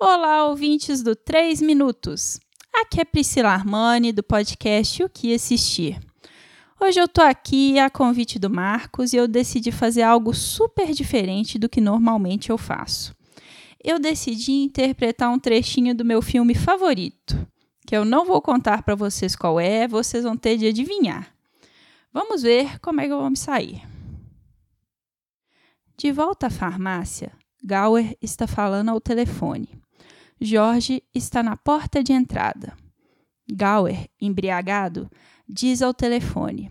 Olá, ouvintes do 3 Minutos. Aqui é Priscila Armani, do podcast O Que Assistir. Hoje eu tô aqui a convite do Marcos e eu decidi fazer algo super diferente do que normalmente eu faço. Eu decidi interpretar um trechinho do meu filme favorito, que eu não vou contar para vocês qual é, vocês vão ter de adivinhar. Vamos ver como é que eu vou me sair. De volta à farmácia, Gauer está falando ao telefone. Jorge está na porta de entrada. Gauer, embriagado, diz ao telefone: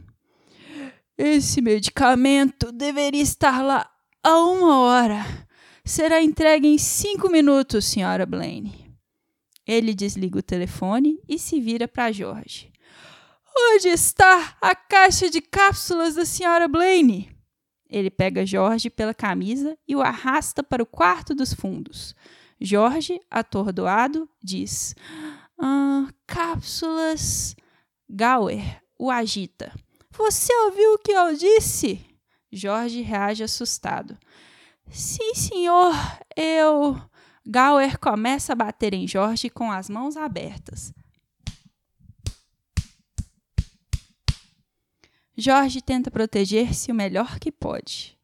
Esse medicamento deveria estar lá há uma hora. Será entregue em cinco minutos, senhora Blaine. Ele desliga o telefone e se vira para Jorge. Onde está a caixa de cápsulas da senhora Blaine? Ele pega Jorge pela camisa e o arrasta para o quarto dos fundos. Jorge, atordoado, diz: ah, Cápsulas. Gauer o agita. Você ouviu o que eu disse? Jorge reage assustado. Sim, senhor, eu. Gauer começa a bater em Jorge com as mãos abertas. Jorge tenta proteger-se o melhor que pode.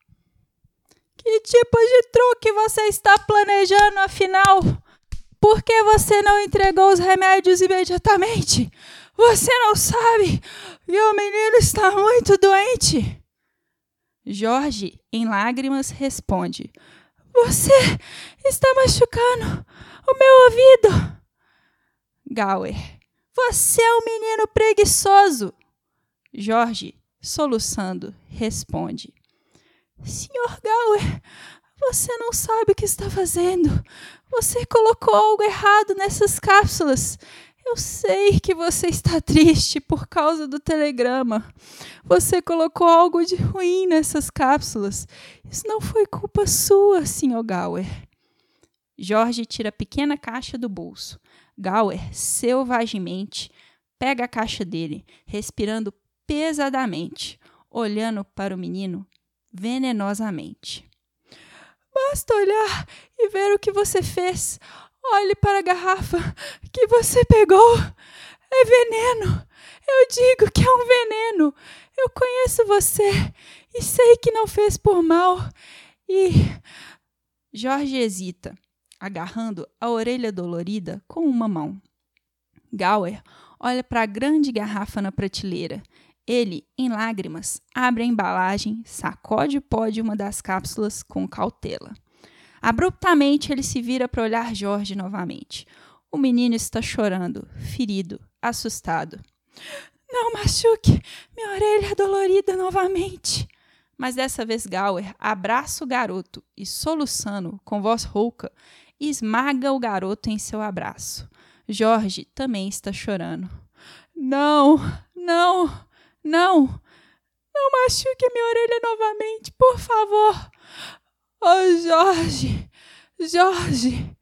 Que tipo de truque você está planejando, afinal? Por que você não entregou os remédios imediatamente? Você não sabe o menino está muito doente. Jorge, em lágrimas, responde: Você está machucando o meu ouvido. Gauer: Você é um menino preguiçoso. Jorge, soluçando, responde: Senhor Gauer, você não sabe o que está fazendo. Você colocou algo errado nessas cápsulas. Eu sei que você está triste por causa do telegrama. Você colocou algo de ruim nessas cápsulas. Isso não foi culpa sua, Sr. Gauer. Jorge tira a pequena caixa do bolso. Gauer, selvagemente, pega a caixa dele, respirando pesadamente, olhando para o menino venenosamente. Basta olhar e ver o que você fez. Olhe para a garrafa que você pegou. É veneno. Eu digo que é um veneno. Eu conheço você e sei que não fez por mal. E. Jorge hesita, agarrando a orelha dolorida com uma mão. Gauer olha para a grande garrafa na prateleira. Ele, em lágrimas, abre a embalagem, sacode o pó de uma das cápsulas com cautela. Abruptamente ele se vira para olhar Jorge novamente. O menino está chorando, ferido, assustado. Não machuque minha orelha dolorida novamente. Mas dessa vez Gauer abraça o garoto e, soluçando com voz rouca, esmaga o garoto em seu abraço. Jorge também está chorando. Não, não, não, não machuque minha orelha novamente, por favor. Oh, Jorge! Jorge!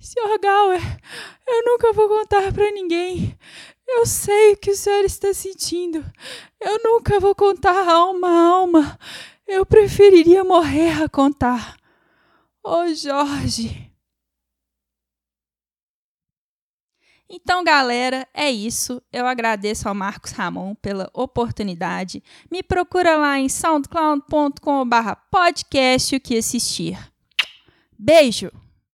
Sr. Gauer, eu nunca vou contar para ninguém. Eu sei o que o senhor está sentindo. Eu nunca vou contar alma a alma. Eu preferiria morrer a contar. Oh, Jorge! Então, galera, é isso. Eu agradeço ao Marcos Ramon pela oportunidade. Me procura lá em soundcloud.com/podcast o que assistir. Beijo.